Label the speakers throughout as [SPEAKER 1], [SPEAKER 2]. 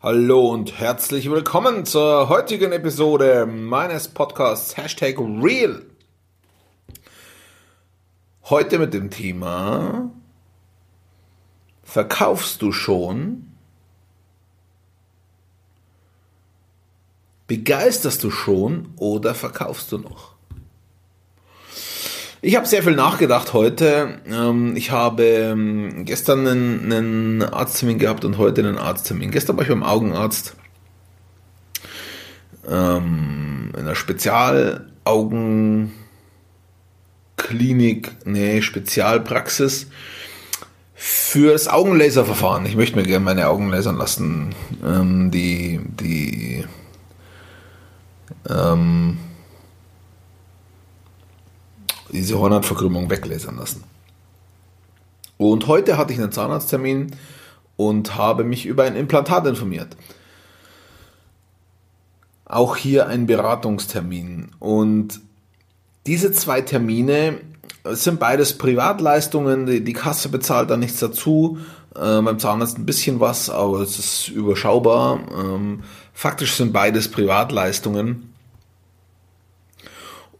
[SPEAKER 1] Hallo und herzlich willkommen zur heutigen Episode meines Podcasts Hashtag Real. Heute mit dem Thema Verkaufst du schon? Begeisterst du schon oder verkaufst du noch? Ich habe sehr viel nachgedacht heute. Ähm, ich habe ähm, gestern einen, Arzttermin gehabt und heute einen Arzttermin. Gestern war ich beim Augenarzt ähm, in einer Spezialaugenklinik, nee, Spezialpraxis für das Augenlaserverfahren. Ich möchte mir gerne meine Augen lasern lassen. die, die, ähm, diese Hornhautverkrümmung weglasern lassen. Und heute hatte ich einen Zahnarzttermin und habe mich über ein Implantat informiert. Auch hier ein Beratungstermin. Und diese zwei Termine sind beides Privatleistungen. Die, Kasse bezahlt da nichts dazu. Äh, beim Zahnarzt ein bisschen was, aber es ist überschaubar. Ähm, faktisch sind beides Privatleistungen.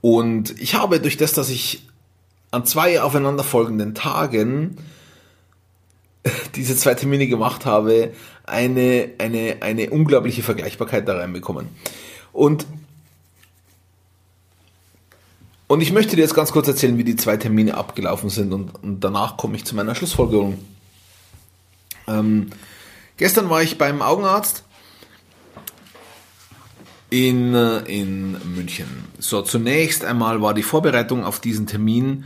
[SPEAKER 1] Und ich habe durch das, dass ich an zwei aufeinanderfolgenden Tagen diese zwei Termine gemacht habe, eine, eine, eine unglaubliche Vergleichbarkeit da reinbekommen. Und, und ich möchte dir jetzt ganz kurz erzählen, wie die zwei Termine abgelaufen sind und, und danach komme ich zu meiner Schlussfolgerung. Ähm, gestern war ich beim Augenarzt in, äh, in München. So, zunächst einmal war die Vorbereitung auf diesen Termin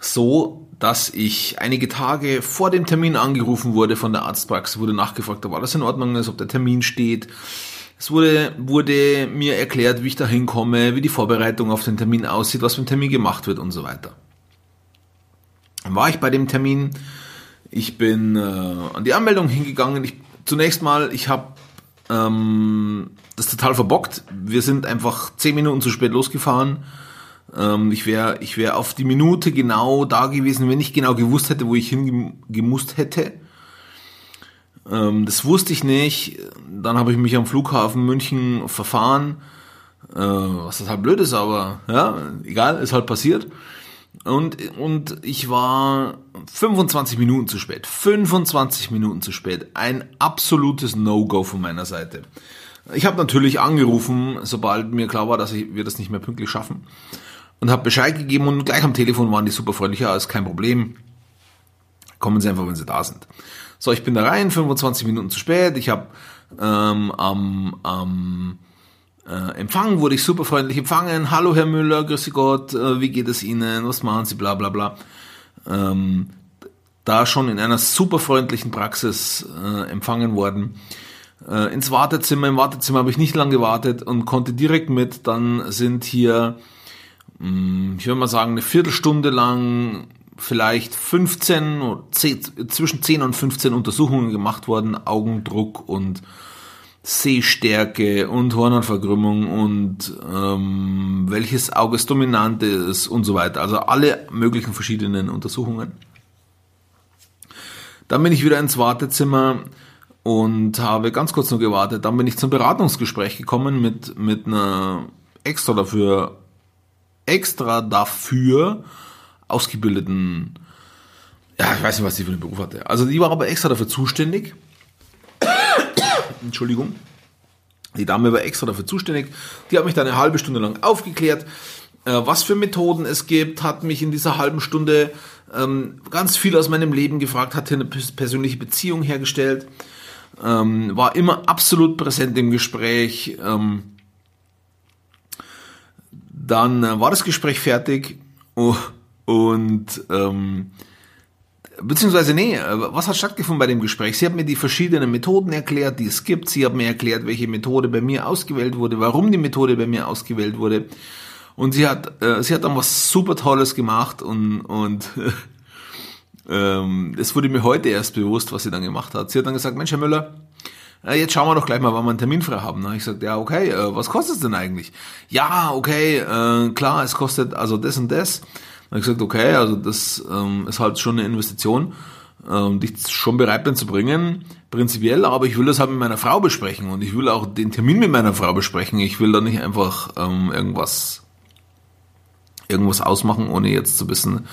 [SPEAKER 1] so, dass ich einige Tage vor dem Termin angerufen wurde von der Arztpraxis, wurde nachgefragt, ob alles in Ordnung ist, ob der Termin steht. Es wurde, wurde mir erklärt, wie ich da hinkomme, wie die Vorbereitung auf den Termin aussieht, was mit dem Termin gemacht wird und so weiter. Dann war ich bei dem Termin, ich bin äh, an die Anmeldung hingegangen. Ich, zunächst mal, ich habe ähm, das total verbockt. Wir sind einfach zehn Minuten zu spät losgefahren. Ähm, ich wäre ich wär auf die Minute genau da gewesen, wenn ich genau gewusst hätte, wo ich hingemusst hätte. Ähm, das wusste ich nicht. Dann habe ich mich am Flughafen München verfahren. Äh, was total blöd ist, aber ja, egal, ist halt passiert. Und, und ich war 25 Minuten zu spät. 25 Minuten zu spät. Ein absolutes No-Go von meiner Seite. Ich habe natürlich angerufen, sobald mir klar war, dass wir das nicht mehr pünktlich schaffen. Und habe Bescheid gegeben und gleich am Telefon waren die super freundlich. Ja, ist kein Problem. Kommen Sie einfach, wenn Sie da sind. So, ich bin da rein, 25 Minuten zu spät. Ich habe ähm, am, am äh, Empfang wurde ich super freundlich empfangen. Hallo Herr Müller, grüße Gott, äh, wie geht es Ihnen, was machen Sie, bla bla bla. Ähm, da schon in einer super freundlichen Praxis äh, empfangen worden. Äh, ins Wartezimmer, im Wartezimmer habe ich nicht lange gewartet und konnte direkt mit. Dann sind hier, mh, hm, ich würde mal sagen, eine Viertelstunde lang vielleicht 15, 10, zwischen 10 und 15 Untersuchungen gemacht worden, Augendruck und Sehstärke und Hornhautverkrümmung und ähm, welches Auge ist dominant ist und so weiter. Also alle möglichen verschiedenen Untersuchungen. Dann bin ich wieder ins Wartezimmer und habe ganz kurz noch gewartet. Dann bin ich zum Beratungsgespräch gekommen mit, mit einer extra dafür, extra dafür ausgebildeten, ja, ich weiß nicht, was die für einen Beruf hatte. Also die war aber extra dafür zuständig Entschuldigung. Die Dame war extra dafür zuständig. Die hat mich dann eine halbe Stunde lang aufgeklärt, äh, was für Methoden es gibt, hat mich in dieser halben Stunde ähm, ganz viel aus meinem Leben gefragt, hat hier eine persönliche Beziehung hergestellt, ähm, war immer absolut präsent im Gespräch. Ähm, dann äh, war das Gespräch fertig und ähm, Beziehungsweise, nee, äh, was hat stattgefunden bei dem Gespräch? Sie hat mir die verschiedenen Methoden erklärt, die es gibt. Sie hat mir erklärt, welche Methode bei mir ausgewählt wurde, warum die Methode bei mir ausgewählt wurde. Und sie hat, äh, sie hat dann was super Tolles gemacht und, und ähm, es wurde mir heute erst bewusst, was sie dann gemacht hat. Sie hat dann gesagt, Mensch, Herr Müller, äh, jetzt schauen wir doch gleich mal, wann wir einen Termin frei haben. Na, ich sagte, ja, okay, äh, was kostet es denn eigentlich? Ja, okay, äh, klar, es kostet also das und das. Dann habe ich gesagt, okay, also das ähm, ist halt schon eine Investition. und ich schon bereit bin zu bringen, prinzipiell, aber ich will das halt mit meiner Frau besprechen und ich will auch den Termin mit meiner Frau besprechen. Ich will da nicht einfach ähm, irgendwas irgendwas ausmachen, ohne jetzt zu wissen,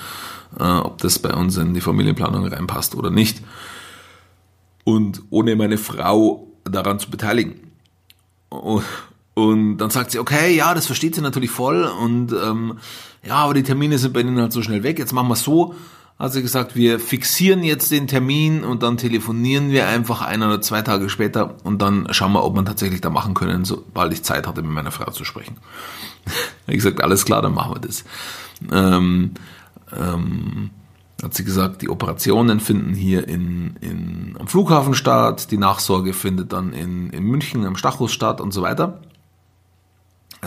[SPEAKER 1] äh, ob das bei uns in die Familienplanung reinpasst oder nicht. Und ohne meine Frau daran zu beteiligen. Und dann sagt sie, okay, ja, das versteht sie natürlich voll und ähm, ja, aber die Termine sind bei Ihnen halt so schnell weg. Jetzt machen wir so, hat sie gesagt, wir fixieren jetzt den Termin und dann telefonieren wir einfach ein oder zwei Tage später und dann schauen wir, ob wir tatsächlich da machen können, sobald ich Zeit hatte, mit meiner Frau zu sprechen. ich gesagt, alles klar, dann machen wir das. Ähm, ähm, hat sie gesagt, die Operationen finden hier in, in, am Flughafen statt, die Nachsorge findet dann in, in München am Stachus statt und so weiter.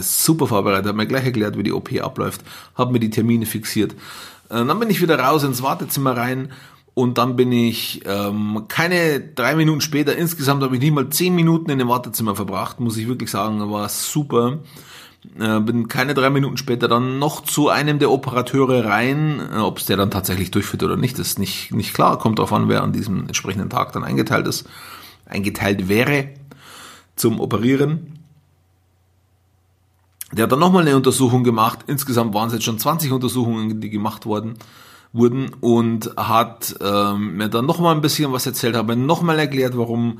[SPEAKER 1] Super vorbereitet, hat mir gleich erklärt, wie die OP abläuft, hat mir die Termine fixiert. Äh, dann bin ich wieder raus ins Wartezimmer rein und dann bin ich ähm, keine drei Minuten später, insgesamt habe ich nicht mal zehn Minuten in dem Wartezimmer verbracht, muss ich wirklich sagen, war super. Äh, bin keine drei Minuten später dann noch zu einem der Operateure rein. Äh, Ob es der dann tatsächlich durchführt oder nicht, ist nicht, nicht klar. Kommt darauf an, wer an diesem entsprechenden Tag dann eingeteilt ist, eingeteilt wäre zum Operieren. Der hat dann nochmal eine Untersuchung gemacht. Insgesamt waren es jetzt schon 20 Untersuchungen, die gemacht worden wurden und hat ähm, mir dann nochmal ein bisschen was erzählt, hat mir nochmal erklärt, warum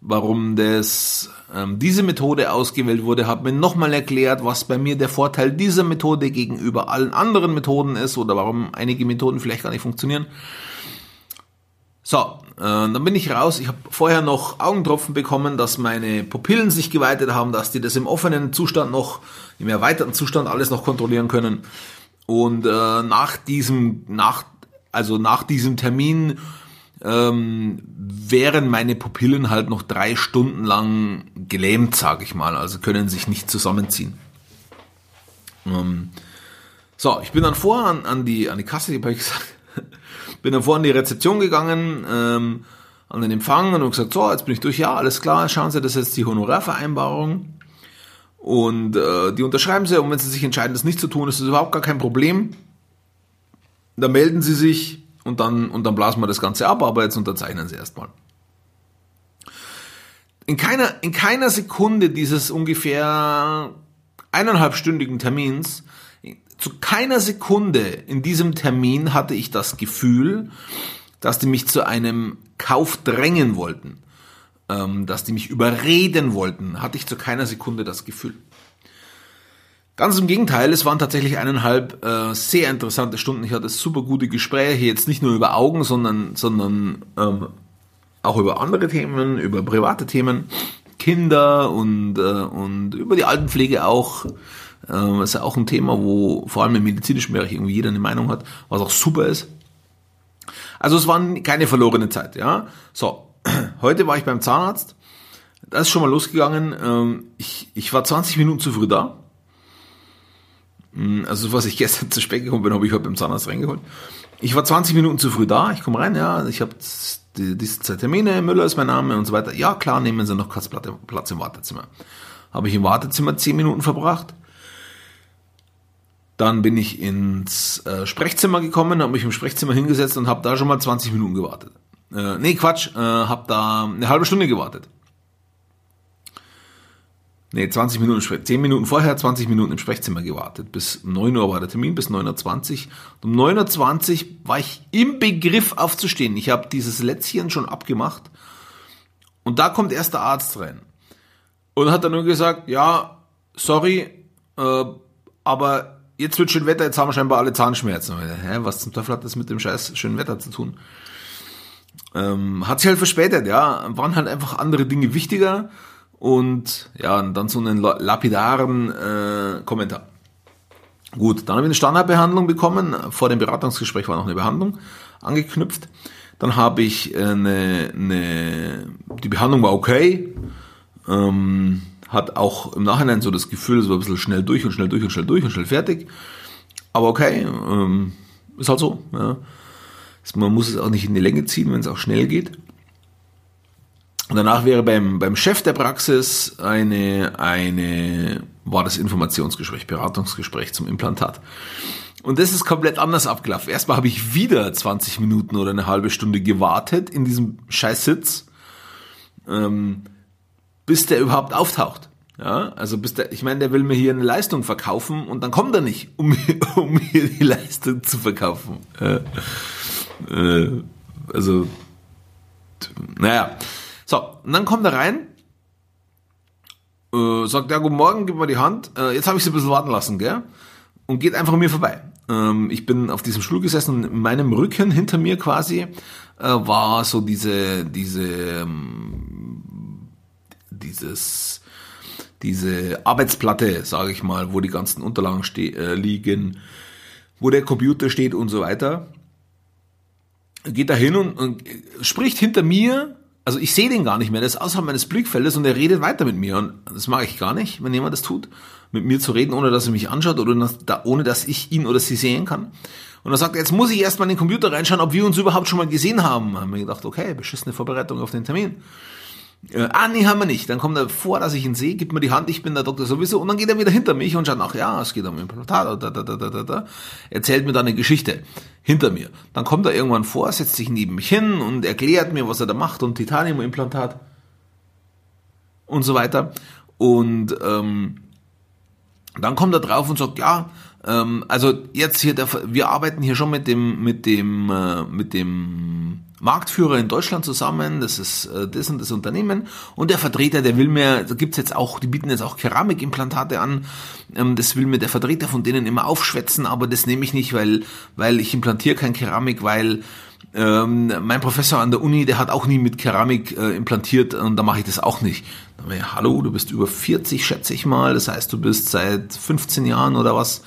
[SPEAKER 1] warum das, ähm, diese Methode ausgewählt wurde, hat mir nochmal erklärt, was bei mir der Vorteil dieser Methode gegenüber allen anderen Methoden ist oder warum einige Methoden vielleicht gar nicht funktionieren. So, äh, dann bin ich raus. Ich habe vorher noch Augentropfen bekommen, dass meine Pupillen sich geweitet haben, dass die das im offenen Zustand noch, im erweiterten Zustand alles noch kontrollieren können. Und äh, nach diesem, nach, also nach diesem Termin ähm, wären meine Pupillen halt noch drei Stunden lang gelähmt, sage ich mal, also können sich nicht zusammenziehen. Ähm, so, ich bin dann vor an, an die an die Kasse, die habe ich gesagt, bin dann vor an die Rezeption gegangen, ähm, an den Empfang und gesagt, so, jetzt bin ich durch, ja, alles klar, schauen Sie, das ist jetzt die Honorarvereinbarung. Und äh, die unterschreiben sie und wenn sie sich entscheiden, das nicht zu tun, ist das überhaupt gar kein Problem. Da melden sie sich und dann, und dann blasen wir das Ganze ab, aber jetzt unterzeichnen sie erstmal. In keiner, in keiner Sekunde dieses ungefähr eineinhalbstündigen Termins, zu keiner Sekunde in diesem Termin hatte ich das Gefühl, dass die mich zu einem Kauf drängen wollten, ähm, dass die mich überreden wollten, hatte ich zu keiner Sekunde das Gefühl. Ganz im Gegenteil, es waren tatsächlich eineinhalb äh, sehr interessante Stunden. Ich hatte super gute Gespräche, jetzt nicht nur über Augen, sondern, sondern ähm, auch über andere Themen, über private Themen, Kinder und, äh, und über die Altenpflege auch. Ähm, ist ja auch ein Thema, wo vor allem im medizinischen Bereich irgendwie jeder eine Meinung hat, was auch super ist. Also es war keine verlorene Zeit, ja. So, heute war ich beim Zahnarzt. Das ist schon mal losgegangen. Ähm, ich, ich war 20 Minuten zu früh da hm, also was ich gestern zu spät gekommen bin, habe ich heute beim Zahnarzt reingeholt. Ich war 20 Minuten zu früh da, ich komme rein, ja, ich habe die, diese zwei Termine, Müller ist mein Name und so weiter. Ja, klar, nehmen Sie noch kurz Platz im Wartezimmer. Habe ich im Wartezimmer 10 Minuten verbracht. Dann bin ich ins äh, Sprechzimmer gekommen, habe mich im Sprechzimmer hingesetzt und habe da schon mal 20 Minuten gewartet. Äh, nee, Quatsch, äh, habe da eine halbe Stunde gewartet. Nee, 20 Minuten, 10 Minuten vorher, 20 Minuten im Sprechzimmer gewartet. Bis 9 Uhr war der Termin, bis 9.20 Uhr. Um 9.20 Uhr war ich im Begriff aufzustehen. Ich habe dieses Lätzchen schon abgemacht. Und da kommt erst der Arzt rein. Und hat dann nur gesagt, ja, sorry, äh, aber jetzt wird schön Wetter, jetzt haben wir scheinbar alle Zahnschmerzen. Hä, was zum Teufel hat das mit dem scheiß schönen Wetter zu tun? Ähm, hat sich halt verspätet, ja. Waren halt einfach andere Dinge wichtiger und ja, und dann so einen lapidaren äh, Kommentar. Gut, dann habe ich eine Standardbehandlung bekommen. Vor dem Beratungsgespräch war noch eine Behandlung angeknüpft. Dann habe ich eine, eine die Behandlung war okay. Ähm, hat auch im Nachhinein so das Gefühl, es war ein bisschen schnell durch und schnell durch und schnell durch und schnell fertig. Aber okay, ähm, ist halt so. Ja. Man muss es auch nicht in die Länge ziehen, wenn es auch schnell geht. Und danach wäre beim, beim Chef der Praxis eine, eine war das Informationsgespräch, Beratungsgespräch zum Implantat. Und das ist komplett anders abgelaufen. Erstmal habe ich wieder 20 Minuten oder eine halbe Stunde gewartet in diesem Scheißsitz, ähm, bis der überhaupt auftaucht. Ja, also bis der, ich meine, der will mir hier eine Leistung verkaufen und dann kommt er nicht, um, mir, um mir die Leistung zu verkaufen. Äh, äh, also, naja. So, und dann kommt er rein, äh, sagt, ja, guten Morgen, gib mir die Hand. Äh, jetzt habe ich sie ein bisschen warten lassen, gell? Und geht einfach an mir vorbei. Ähm, ich bin auf diesem Stuhl gesessen und in meinem Rücken hinter mir quasi äh, war so diese, diese, ähm, dieses, diese Arbeitsplatte, sage ich mal, wo die ganzen Unterlagen äh, liegen, wo der Computer steht und so weiter. Geht da hin und, und spricht hinter mir, also ich sehe den gar nicht mehr, der ist außerhalb meines Blickfeldes und er redet weiter mit mir und das mag ich gar nicht, wenn jemand das tut, mit mir zu reden, ohne dass er mich anschaut oder ohne dass ich ihn oder sie sehen kann. Und er sagt, jetzt muss ich erstmal in den Computer reinschauen, ob wir uns überhaupt schon mal gesehen haben. Da haben wir gedacht, okay, beschissene Vorbereitung auf den Termin. Äh, ah, nee, haben wir nicht. Dann kommt er vor, dass ich ihn sehe, gibt mir die Hand, ich bin der Doktor sowieso, und dann geht er wieder hinter mich und schaut nach, ja, es geht um Implantat, da, da, da, da, da, da. Erzählt mir dann eine Geschichte hinter mir. Dann kommt er irgendwann vor, setzt sich neben mich hin und erklärt mir, was er da macht und Titaniumimplantat und so weiter. Und ähm, dann kommt er drauf und sagt, ja, ähm, also jetzt hier, der, wir arbeiten hier schon mit dem, mit dem, äh, mit dem Marktführer in Deutschland zusammen, das ist äh, das und das Unternehmen. Und der Vertreter, der will mir, da gibt's jetzt auch, die bieten jetzt auch Keramikimplantate an, ähm, das will mir der Vertreter von denen immer aufschwätzen, aber das nehme ich nicht, weil, weil ich implantiere kein Keramik, weil ähm, mein Professor an der Uni, der hat auch nie mit Keramik äh, implantiert und da mache ich das auch nicht. Dann hallo, du bist über 40, schätze ich mal, das heißt, du bist seit 15 Jahren oder was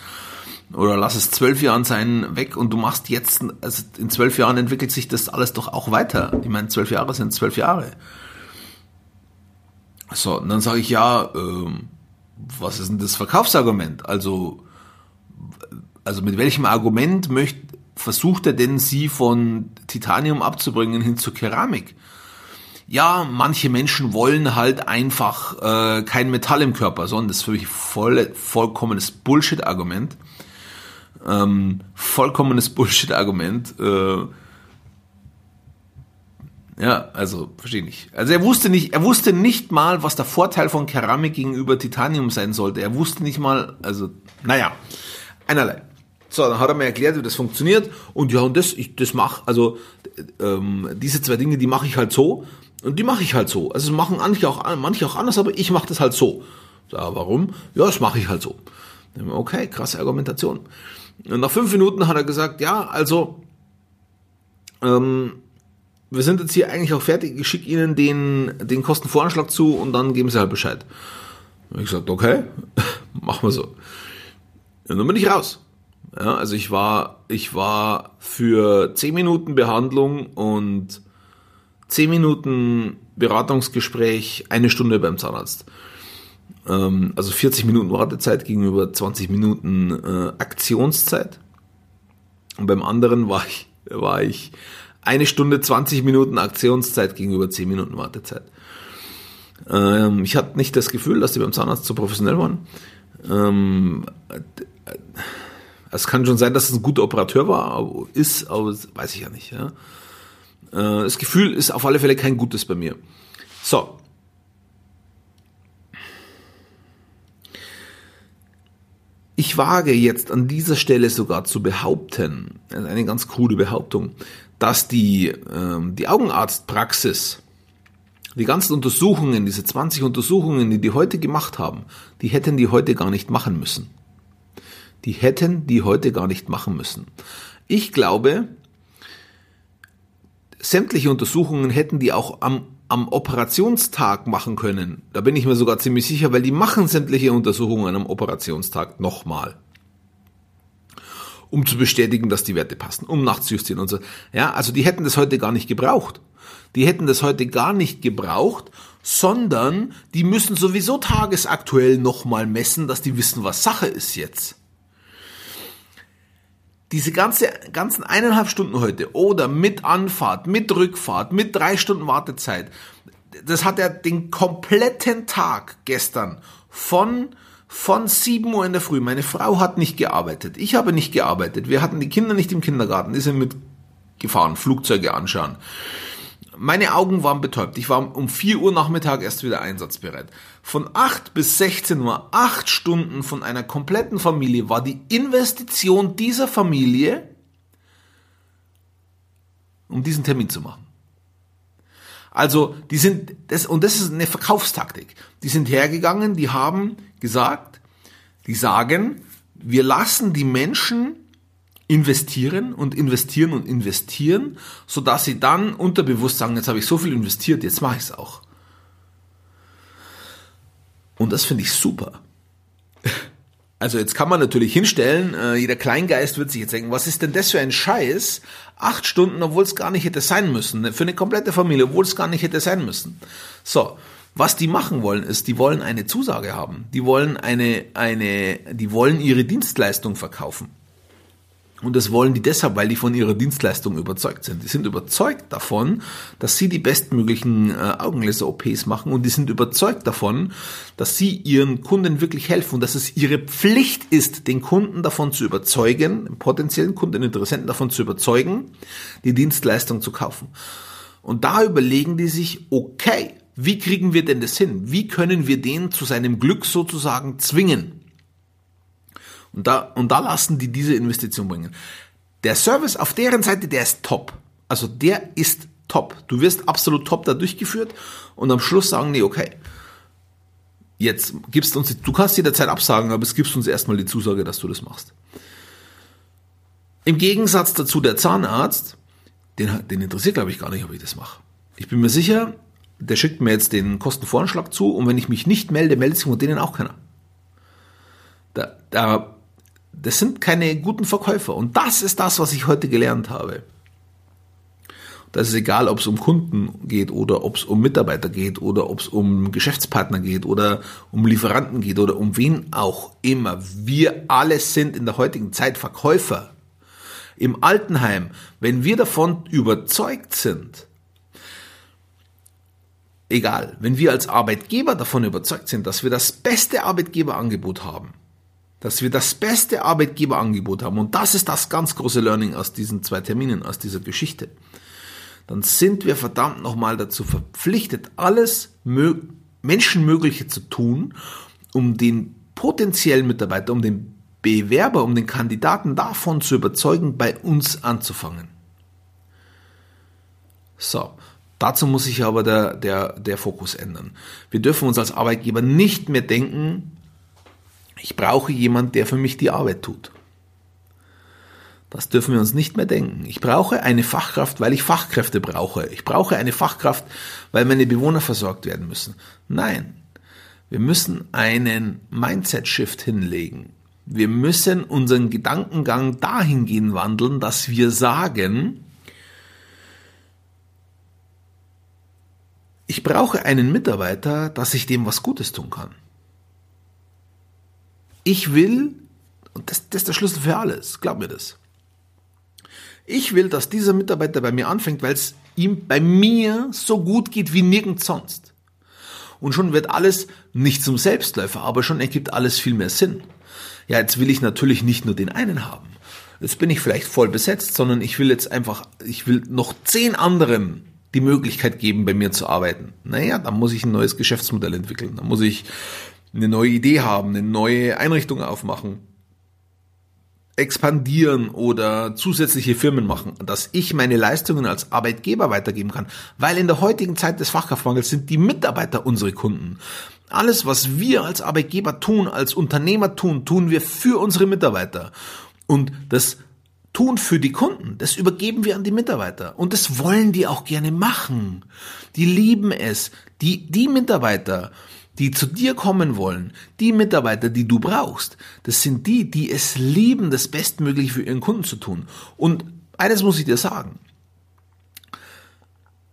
[SPEAKER 1] oder lass es zwölf Jahren sein, weg und du machst jetzt, also in zwölf Jahren entwickelt sich das alles doch auch weiter. Ich meine, zwölf Jahre sind zwölf Jahre. So, und dann sage ich, ja, ähm, was ist denn das Verkaufsargument? Also, also mit welchem Argument möchte, versucht er denn, sie von Titanium abzubringen hin zur Keramik? Ja, manche Menschen wollen halt einfach äh, kein Metall im Körper, sondern das ist für mich voll, vollkommenes Bullshit-Argument ähm, vollkommenes Bullshit-Argument. Äh, ja, also verstehe nicht. Also er wusste nicht, er wusste nicht mal, was der Vorteil von Keramik gegenüber Titanium sein sollte. Er wusste nicht mal, also naja, einerlei. So, dann hat er mir erklärt, wie das funktioniert und ja, und das, ich das mache, also ähm, diese zwei Dinge, die mache ich halt so und die mache ich halt so. Also machen manche auch, manche auch anders, aber ich mache das halt so. So, warum? Ja, das mache ich halt so. Okay, krasse Argumentation. Und nach fünf Minuten hat er gesagt, ja, also, ähm, wir sind jetzt hier eigentlich auch fertig, ich schicke Ihnen den, den Kostenvoranschlag zu und dann geben Sie halt Bescheid. Und ich gesagt, okay, machen wir so. Und dann bin ich raus. Ja, also ich war, ich war für zehn Minuten Behandlung und zehn Minuten Beratungsgespräch eine Stunde beim Zahnarzt. Ähm, also 40 Minuten Wartezeit gegenüber 20 Minuten äh, Aktionszeit. Und beim anderen war ich, war ich eine Stunde 20 Minuten Aktionszeit gegenüber 10 Minuten Wartezeit. Ähm, ich hatte nicht das Gefühl, dass die beim Zahnarzt zu professionell waren. Ähm, es kann schon sein, dass es ein guter Operateur war, ist, aber weiß ich ja nicht. Ja. Äh, das Gefühl ist auf alle Fälle kein gutes bei mir. So, Ich wage jetzt an dieser Stelle sogar zu behaupten, eine ganz coole Behauptung, dass die, ähm, die Augenarztpraxis, die ganzen Untersuchungen, diese 20 Untersuchungen, die die heute gemacht haben, die hätten die heute gar nicht machen müssen. Die hätten die heute gar nicht machen müssen. Ich glaube, sämtliche Untersuchungen hätten die auch am am Operationstag machen können. Da bin ich mir sogar ziemlich sicher, weil die machen sämtliche Untersuchungen am Operationstag nochmal. Um zu bestätigen, dass die Werte passen, um nachzujustieren und so. Ja, also die hätten das heute gar nicht gebraucht. Die hätten das heute gar nicht gebraucht, sondern die müssen sowieso tagesaktuell nochmal messen, dass die wissen, was Sache ist jetzt diese ganze, ganzen eineinhalb Stunden heute oder mit Anfahrt, mit Rückfahrt, mit drei Stunden Wartezeit, das hat er den kompletten Tag gestern von von 7 Uhr in der Früh. Meine Frau hat nicht gearbeitet. Ich habe nicht gearbeitet. Wir hatten die Kinder nicht im Kindergarten. Die sind mitgefahren, Flugzeuge anschauen. Meine Augen waren betäubt. Ich war um 4 Uhr Nachmittag erst wieder einsatzbereit. Von 8 bis 16 Uhr, 8 Stunden von einer kompletten Familie war die Investition dieser Familie, um diesen Termin zu machen. Also, die sind, das, und das ist eine Verkaufstaktik. Die sind hergegangen, die haben gesagt, die sagen, wir lassen die Menschen investieren und investieren und investieren, so dass sie dann unterbewusst sagen, jetzt habe ich so viel investiert, jetzt mache ich es auch. Und das finde ich super. Also jetzt kann man natürlich hinstellen, äh, jeder Kleingeist wird sich jetzt denken, was ist denn das für ein Scheiß? Acht Stunden, obwohl es gar nicht hätte sein müssen. Für eine komplette Familie, obwohl es gar nicht hätte sein müssen. So, was die machen wollen, ist, die wollen eine Zusage haben. Die wollen eine, eine, die wollen ihre Dienstleistung verkaufen. Und das wollen die deshalb, weil die von ihrer Dienstleistung überzeugt sind. Die sind überzeugt davon, dass sie die bestmöglichen äh, Augenlaser-OPs machen und die sind überzeugt davon, dass sie ihren Kunden wirklich helfen und dass es ihre Pflicht ist, den Kunden davon zu überzeugen, den potenziellen Kunden, den Interessenten davon zu überzeugen, die Dienstleistung zu kaufen. Und da überlegen die sich, okay, wie kriegen wir denn das hin? Wie können wir den zu seinem Glück sozusagen zwingen? Und da, und da lassen die diese Investition bringen. Der Service auf deren Seite, der ist top. Also der ist top. Du wirst absolut top da durchgeführt und am Schluss sagen die, okay, jetzt gibst du uns, du kannst jederzeit absagen, aber es gibst uns erstmal die Zusage, dass du das machst. Im Gegensatz dazu der Zahnarzt, den, den interessiert glaube ich gar nicht, ob ich das mache. Ich bin mir sicher, der schickt mir jetzt den Kostenvoranschlag zu und wenn ich mich nicht melde, meldet sich von denen auch keiner. Da, da das sind keine guten Verkäufer. Und das ist das, was ich heute gelernt habe. Das ist egal, ob es um Kunden geht oder ob es um Mitarbeiter geht oder ob es um Geschäftspartner geht oder um Lieferanten geht oder um wen auch immer. Wir alle sind in der heutigen Zeit Verkäufer. Im Altenheim, wenn wir davon überzeugt sind, egal, wenn wir als Arbeitgeber davon überzeugt sind, dass wir das beste Arbeitgeberangebot haben, dass wir das beste Arbeitgeberangebot haben. Und das ist das ganz große Learning aus diesen zwei Terminen, aus dieser Geschichte. Dann sind wir verdammt nochmal dazu verpflichtet, alles Menschenmögliche zu tun, um den potenziellen Mitarbeiter, um den Bewerber, um den Kandidaten davon zu überzeugen, bei uns anzufangen. So, dazu muss sich aber der, der, der Fokus ändern. Wir dürfen uns als Arbeitgeber nicht mehr denken, ich brauche jemand, der für mich die Arbeit tut. Das dürfen wir uns nicht mehr denken. Ich brauche eine Fachkraft, weil ich Fachkräfte brauche. Ich brauche eine Fachkraft, weil meine Bewohner versorgt werden müssen. Nein, wir müssen einen Mindset-Shift hinlegen. Wir müssen unseren Gedankengang dahingehend wandeln, dass wir sagen, ich brauche einen Mitarbeiter, dass ich dem was Gutes tun kann. Ich will, und das, das ist der Schlüssel für alles, glaub mir das. Ich will, dass dieser Mitarbeiter bei mir anfängt, weil es ihm bei mir so gut geht wie nirgends sonst. Und schon wird alles nicht zum Selbstläufer, aber schon ergibt alles viel mehr Sinn. Ja, jetzt will ich natürlich nicht nur den einen haben. Jetzt bin ich vielleicht voll besetzt, sondern ich will jetzt einfach, ich will noch zehn anderen die Möglichkeit geben, bei mir zu arbeiten. Naja, dann muss ich ein neues Geschäftsmodell entwickeln. Dann muss ich eine neue Idee haben, eine neue Einrichtung aufmachen, expandieren oder zusätzliche Firmen machen, dass ich meine Leistungen als Arbeitgeber weitergeben kann. Weil in der heutigen Zeit des Fachkraftmangels sind die Mitarbeiter unsere Kunden. Alles, was wir als Arbeitgeber tun, als Unternehmer tun, tun wir für unsere Mitarbeiter. Und das tun für die Kunden, das übergeben wir an die Mitarbeiter. Und das wollen die auch gerne machen. Die lieben es. Die, die Mitarbeiter, die zu dir kommen wollen, die Mitarbeiter, die du brauchst, das sind die, die es lieben, das Bestmögliche für ihren Kunden zu tun. Und eines muss ich dir sagen.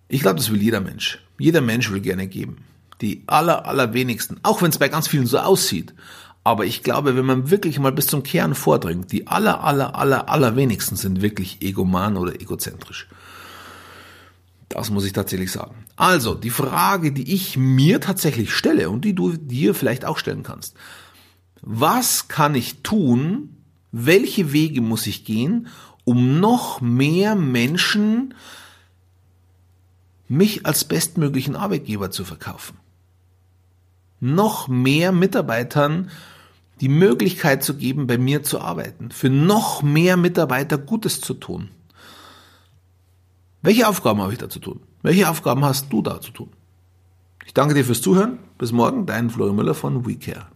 [SPEAKER 1] Ich glaube, das will jeder Mensch. Jeder Mensch will gerne geben. Die aller, allerwenigsten, auch wenn es bei ganz vielen so aussieht. Aber ich glaube, wenn man wirklich mal bis zum Kern vordringt, die aller, aller, aller, allerwenigsten sind wirklich egoman oder egozentrisch. Das muss ich tatsächlich sagen. Also, die Frage, die ich mir tatsächlich stelle und die du dir vielleicht auch stellen kannst. was kann ich tun, welche Wege muss ich gehen, um noch mehr Menschen mich als bestmöglichen Arbeitgeber zu verkaufen. Noch mehr Mitarbeitern die Möglichkeit zu geben, bei mir zu arbeiten, für noch mehr Mitarbeiter Gutes zu tun. Welche Aufgaben habe ich da zu tun? Welche Aufgaben hast du da zu tun? Ich danke dir fürs Zuhören. Bis morgen, dein Florian Müller von WeCare.